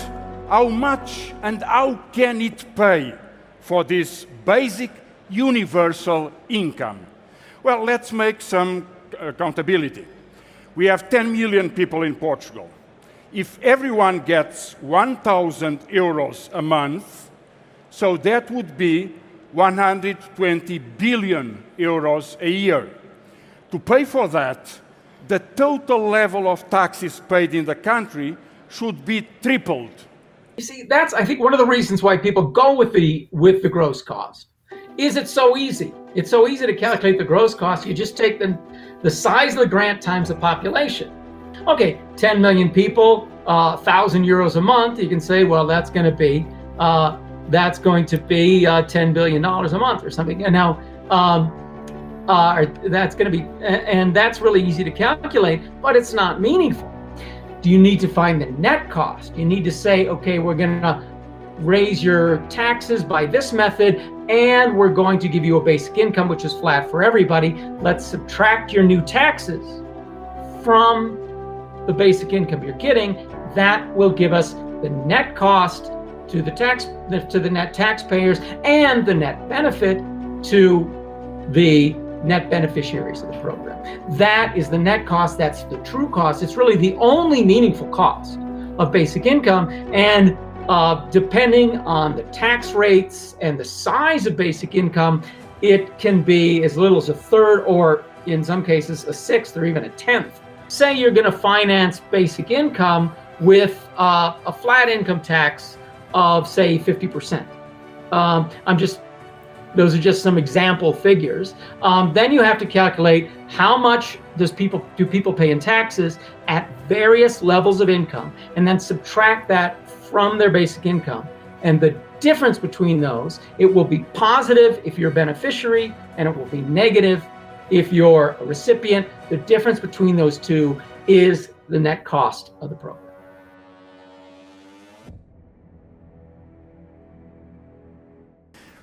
V: how much and how can it pay for this basic universal income? Well, let's make some uh, accountability. We have 10 million people in Portugal. If everyone gets 1,000 euros a month, so that would be 120 billion euros a year. To pay for that, the total level of taxes paid in the country should be tripled.
O: You see, that's I think one of the reasons why people go with the with the gross cost is it so easy. It's so easy to calculate the gross cost. You just take the, the size of the grant times the population. Okay, 10 million people, uh, 1,000 euros a month. You can say, well, that's going to be uh, that's going to be uh, 10 billion dollars a month or something. And now, um, Uh, that's going to be, and that's really easy to calculate, but it's not meaningful. Do you need to find the net cost? You need to say, okay, we're going to raise your taxes by this method, and we're going to give you a basic income, which is flat for everybody. Let's subtract your new taxes from the basic income you're getting. That will give us the net cost to the tax to the net taxpayers and the net benefit to the net beneficiaries of the program. That is the net cost. That's the true cost. It's really the only meaningful cost of basic income. And uh, depending on the tax rates and the size of basic income, it can be as little as a third, or in some cases, a sixth or even a tenth. Say you're going to finance basic income with uh, a flat income tax of, say, 50%. Um, I'm just those are just some example figures. Um, then you have to calculate how much does people do people pay in taxes at various levels of income, and then subtract that from their basic income. And the difference between those, it will be positive if you're a beneficiary, and it will be negative if you're a recipient. The difference between those two is the net cost of the program.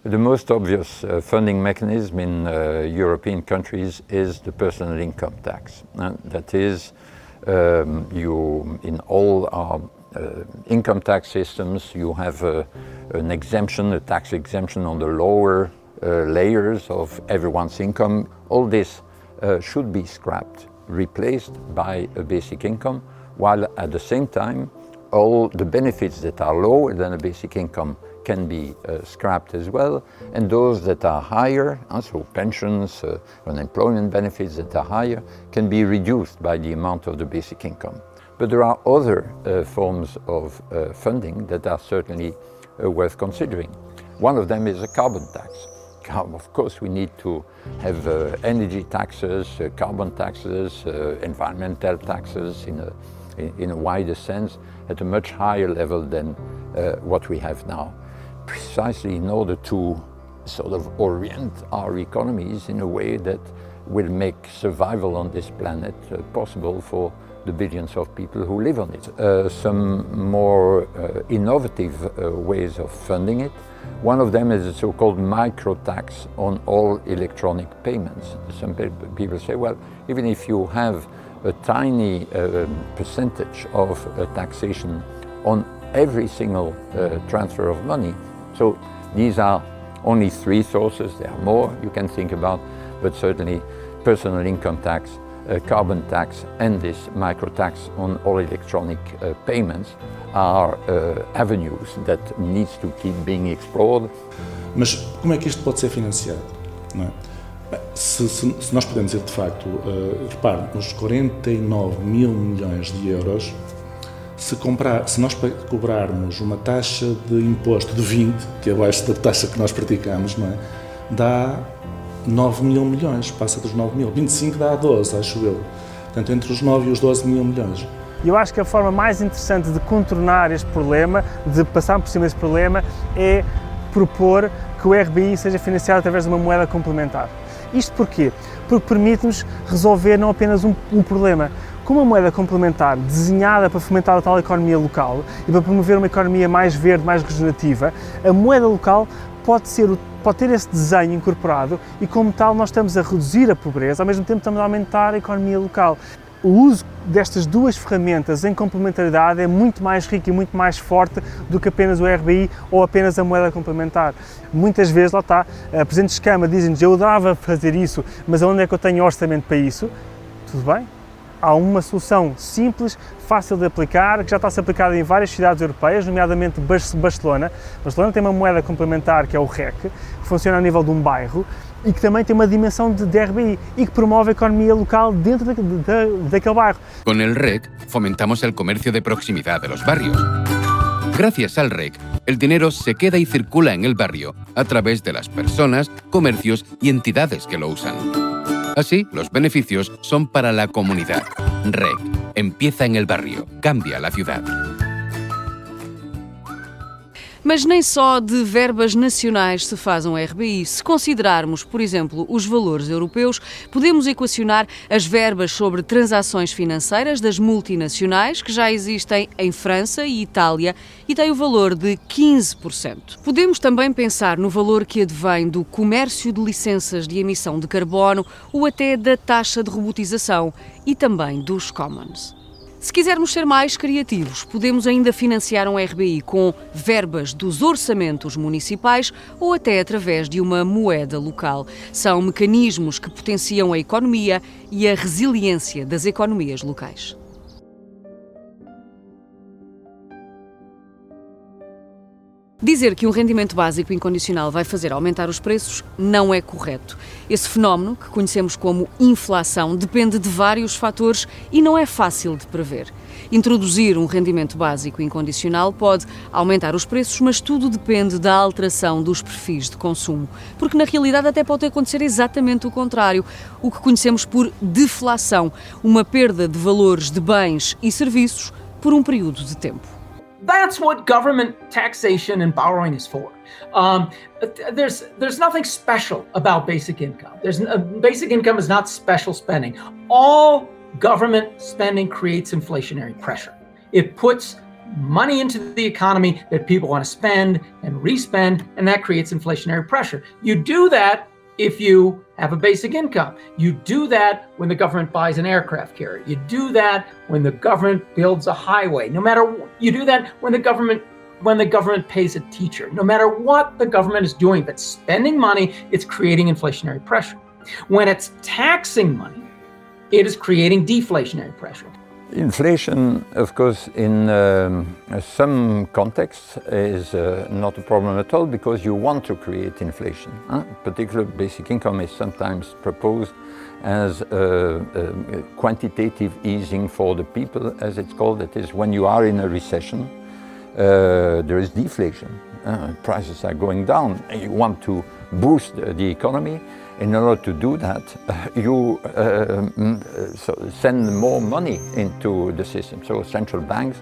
N: The most obvious uh, funding mechanism in uh, European countries is the personal income tax. That is, um, you in all our income tax systems, you have a, an exemption, a tax exemption on the lower uh, layers of everyone's income. All this uh, should be scrapped, replaced by a basic income, while at the same time, all the benefits that are lower than a basic income can be uh, scrapped as well, and those that are higher, uh, so pensions, uh, unemployment benefits that are higher, can be reduced by the amount of the basic income. But there are other uh, forms of uh, funding that are certainly uh, worth considering. One of them is a carbon tax. Of course, we need to have energy taxes, carbon taxes, environmental taxes in a, in a wider sense at a much higher level than uh, what we have now precisely in order to sort of orient our economies in a way that will make survival on this planet uh, possible for the billions of people who live on it. Uh, some more uh, innovative uh, ways of funding it. One of them is a so-called micro tax on all electronic payments. Some people say, well, even if you have a tiny uh, percentage of taxation on every single uh, transfer of money, so these are only three sources. There are more you can think about, but certainly personal income tax, uh, carbon tax, and this micro tax on all electronic uh, payments are uh, avenues that needs to keep being explored.
Q: Mas como é que isto pode ser financiado? Não é? Bem, se, se, se, nós podemos dizer de facto, uh, repare, nos 49 mil milhões de euros se, comprar, se nós cobrarmos uma taxa de imposto de 20, que é abaixo da taxa que nós praticamos, não é? dá 9 mil milhões, passa dos 9 mil. 25 dá 12, acho eu. Portanto, entre os 9 e os 12 mil milhões.
P: Eu acho que a forma mais interessante de contornar este problema, de passar por cima desse problema, é propor que o RBI seja financiado através de uma moeda complementar. Isto porquê? Porque permite-nos resolver não apenas um, um problema, com uma moeda complementar desenhada para fomentar a tal economia local e para promover uma economia mais verde, mais regenerativa, a moeda local pode, ser, pode ter esse desenho incorporado e, como tal, nós estamos a reduzir a pobreza, ao mesmo tempo estamos a aumentar a economia local. O uso destas duas ferramentas em complementaridade é muito mais rico e muito mais forte do que apenas o RBI ou apenas a moeda complementar. Muitas vezes, lá está, a Presidente Escama dizem-nos eu dava fazer isso, mas onde é que eu tenho orçamento para isso? Tudo bem, há uma solução simples, fácil de aplicar, que já está a ser aplicada em várias cidades europeias, nomeadamente Barcelona. Barcelona tem uma moeda complementar que é o REC, que funciona a nível de um bairro e que também tem uma dimensão de DRBI e que promove a economia local dentro de, de, daquele bairro.
W: Com o REC fomentamos o comércio de proximidade de los barrios. Gracias al REC, el dinero se queda y circula en el barrio a través de las personas, comercios y entidades que lo usan. Así, los beneficios son para la comunidad. REC empieza en el barrio, cambia la ciudad.
M: Mas nem só de verbas nacionais se faz um RBI. Se considerarmos, por exemplo, os valores europeus, podemos equacionar as verbas sobre transações financeiras das multinacionais que já existem em França e Itália e têm o valor de 15%. Podemos também pensar no valor que advém do comércio de licenças de emissão de carbono ou até da taxa de robotização e também dos commons. Se quisermos ser mais criativos, podemos ainda financiar um RBI com verbas dos orçamentos municipais ou até através de uma moeda local. São mecanismos que potenciam a economia e a resiliência das economias locais. Dizer que um rendimento básico incondicional vai fazer aumentar os preços não é correto. Esse fenómeno, que conhecemos como inflação, depende de vários fatores e não é fácil de prever. Introduzir um rendimento básico incondicional pode aumentar os preços, mas tudo depende da alteração dos perfis de consumo. Porque na realidade até pode acontecer exatamente o contrário, o que conhecemos por deflação uma perda de valores de bens e serviços por um período de tempo.
O: That's what government taxation and borrowing is for. Um, there's there's nothing special about basic income. There's uh, basic income is not special spending. All government spending creates inflationary pressure. It puts money into the economy that people want to spend and respend, and that creates inflationary pressure. You do that if you have a basic income. You do that when the government buys an aircraft carrier. You do that when the government builds a highway. No matter you do that when the government when the government pays a teacher. No matter what the government is doing, but spending money, it's creating inflationary pressure. When it's taxing money, it is creating deflationary pressure.
N: Inflation, of course, in um, some contexts is uh, not a problem at all because you want to create inflation. Huh? Particular basic income is sometimes proposed as a, a quantitative easing for the people, as it's called. That is, when you are in a recession, uh, there is deflation. Uh, prices are going down. You want to boost the economy in order to do that, you uh, mm, so send more money into the system. So central banks,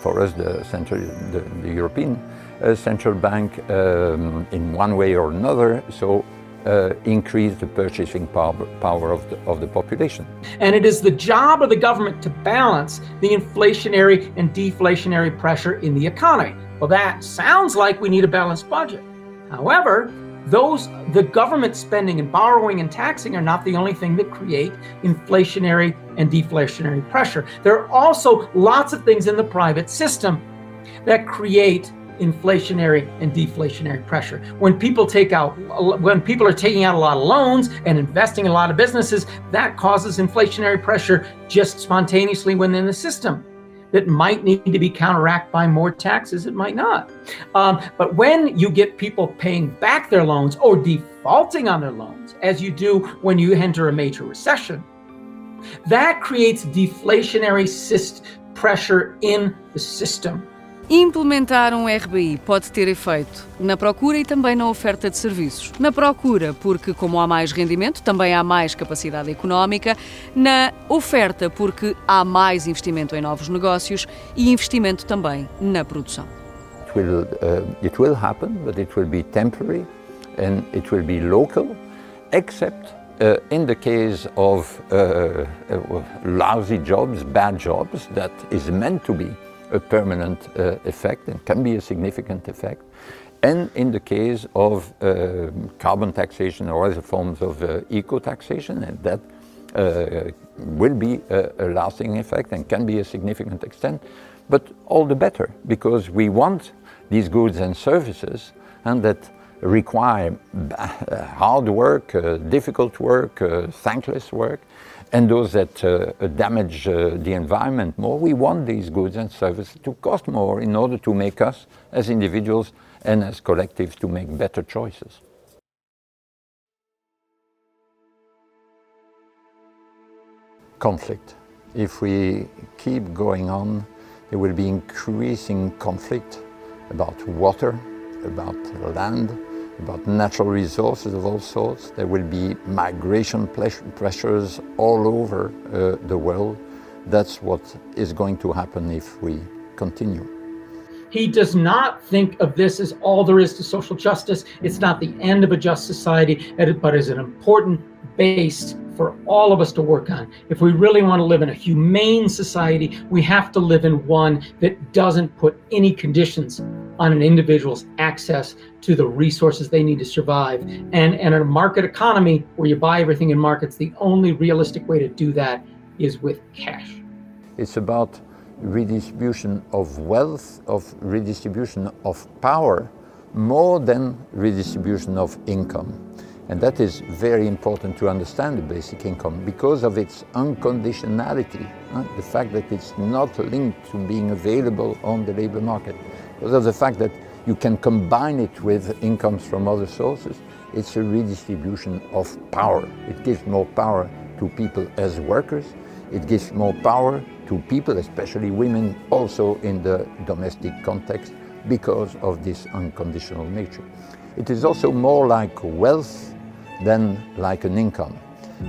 N: for us, the, central, the, the European uh, central bank, um, in one way or another, so uh, increase the purchasing power, power of, the, of the population.
O: And it is the job of the government to balance the inflationary and deflationary pressure in the economy. Well, that sounds like we need a balanced budget. However, those the government spending and borrowing and taxing are not the only thing that create inflationary and deflationary pressure. There are also lots of things in the private system that create inflationary and deflationary pressure. When people take out when people are taking out a lot of loans and investing in a lot of businesses, that causes inflationary pressure just spontaneously within the system that might need to be counteracted by more taxes, it might not. Um, but when you get people paying back their loans or defaulting on their loans, as you do when you enter a major recession, that creates deflationary cyst pressure in the system.
M: Implementar um RBI pode ter efeito na procura e também na oferta de serviços. Na procura, porque, como há mais rendimento, também há mais capacidade económica. Na oferta, porque há mais investimento em novos negócios e investimento também na produção.
N: It will, uh, it will happen, but it will be temporary and it will be local, except uh, in the case of uh, uh lousy jobs, bad jobs, that is meant to be a permanent uh, effect and can be a significant effect. And in the case of uh, carbon taxation or other forms of uh, eco taxation, and that uh, will be a, a, lasting effect and can be a significant extent, but all the better because we want these goods and services and that require uh, hard work, uh, difficult work, thankless work, and those that uh, damage uh, the environment more, we want these goods and services to cost more in order to make us, as individuals and as collectives, to make better choices. Conflict. If we keep going on, there will be increasing conflict about water, about land, about natural resources of all sorts. There will be migration pressures all over uh, the world. That's what is going to happen if we continue.
O: He does not think of this as all there is to social justice. It's not the end of a just society, but as an important base for all of us to work on. If we really want to live in a humane society, we have to live in one that doesn't put any conditions on an individual's access to the resources they need to survive. And, and in a market economy where you buy everything in markets, the only realistic way to do that is with cash.
N: It's about redistribution of wealth, of redistribution of power, more than redistribution of income. And that is very important to understand the basic income because of its unconditionality, uh, the fact that it's not linked to being available on the labor market, of the fact that you can combine it with incomes from other sources. It's a redistribution of power. It gives more power to people as workers. It gives more power to people, especially women, also in the domestic context, because of this unconditional nature. It is also more like wealth than like an income.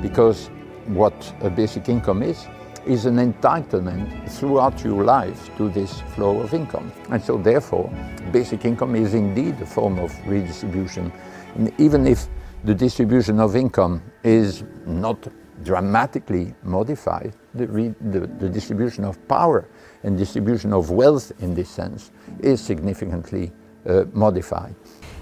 N: Because what a basic income is, is an entitlement throughout your life to this flow of income. And so therefore, basic income is indeed a form of redistribution. And even if the distribution of income is not dramatically modified, the, the, the distribution of power and distribution of wealth in this sense is significantly uh, modified.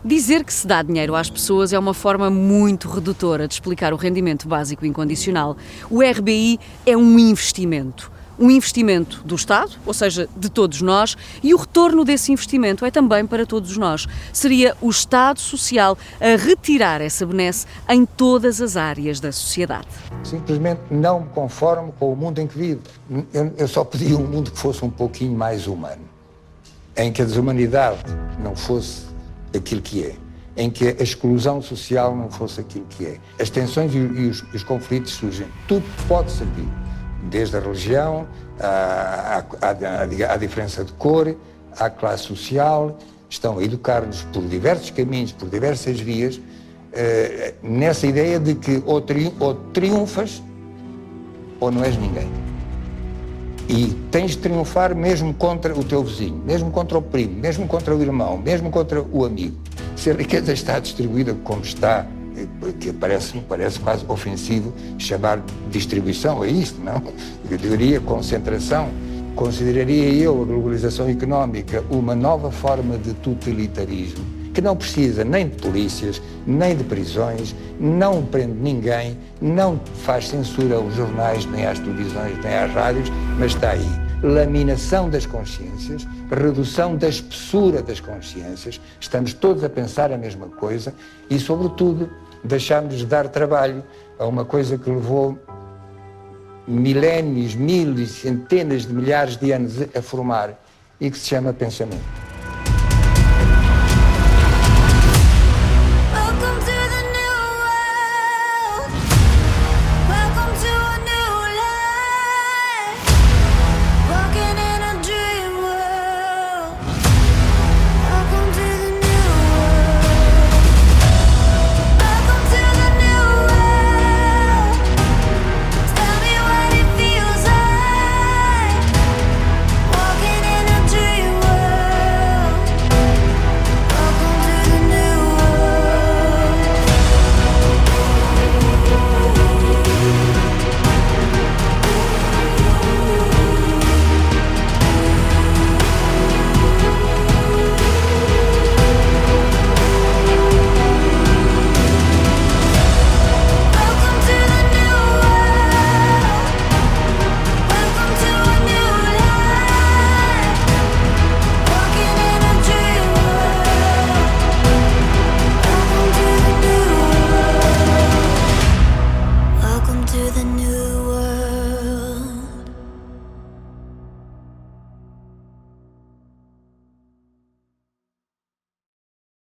M: Dizer que se dá dinheiro às pessoas é uma forma muito redutora de explicar o rendimento básico incondicional. O RBI é um investimento. Um investimento do Estado, ou seja, de todos nós, e o retorno desse investimento é também para todos nós. Seria o Estado Social a retirar essa benesse em todas as áreas da sociedade.
X: Simplesmente não me conformo com o mundo em que vivo. Eu, só pedi um mundo que fosse um pouquinho mais humano, em que a desumanidade não fosse aquilo que é, em que a exclusão social não fosse aquilo que é. As tensões e os, os conflitos surgem. Tudo pode servir, desde a religião, à, diferença de cor, à classe social, estão a educar-nos por diversos caminhos, por diversas vias, eh, nessa ideia de que ou, tri, ou triunfas ou não és ninguém. E tens de triunfar mesmo contra o teu vizinho, mesmo contra o primo, mesmo contra o irmão, mesmo contra o amigo. Se a riqueza está distribuída como está, que parece, parece quase ofensivo chamar distribuição a isto, não? Eu diria concentração. Consideraria eu a globalização económica uma nova forma de totalitarismo que não precisa nem de polícias, nem de prisões, não prende ninguém, não faz censura aos jornais, nem às televisões, nem às rádios, mas está aí. Laminação das consciências, redução da espessura das consciências, estamos todos a pensar a mesma coisa e, sobretudo, deixamos de dar trabalho a uma coisa que levou milénios, mil e centenas de milhares de anos a formar e que se chama pensamento.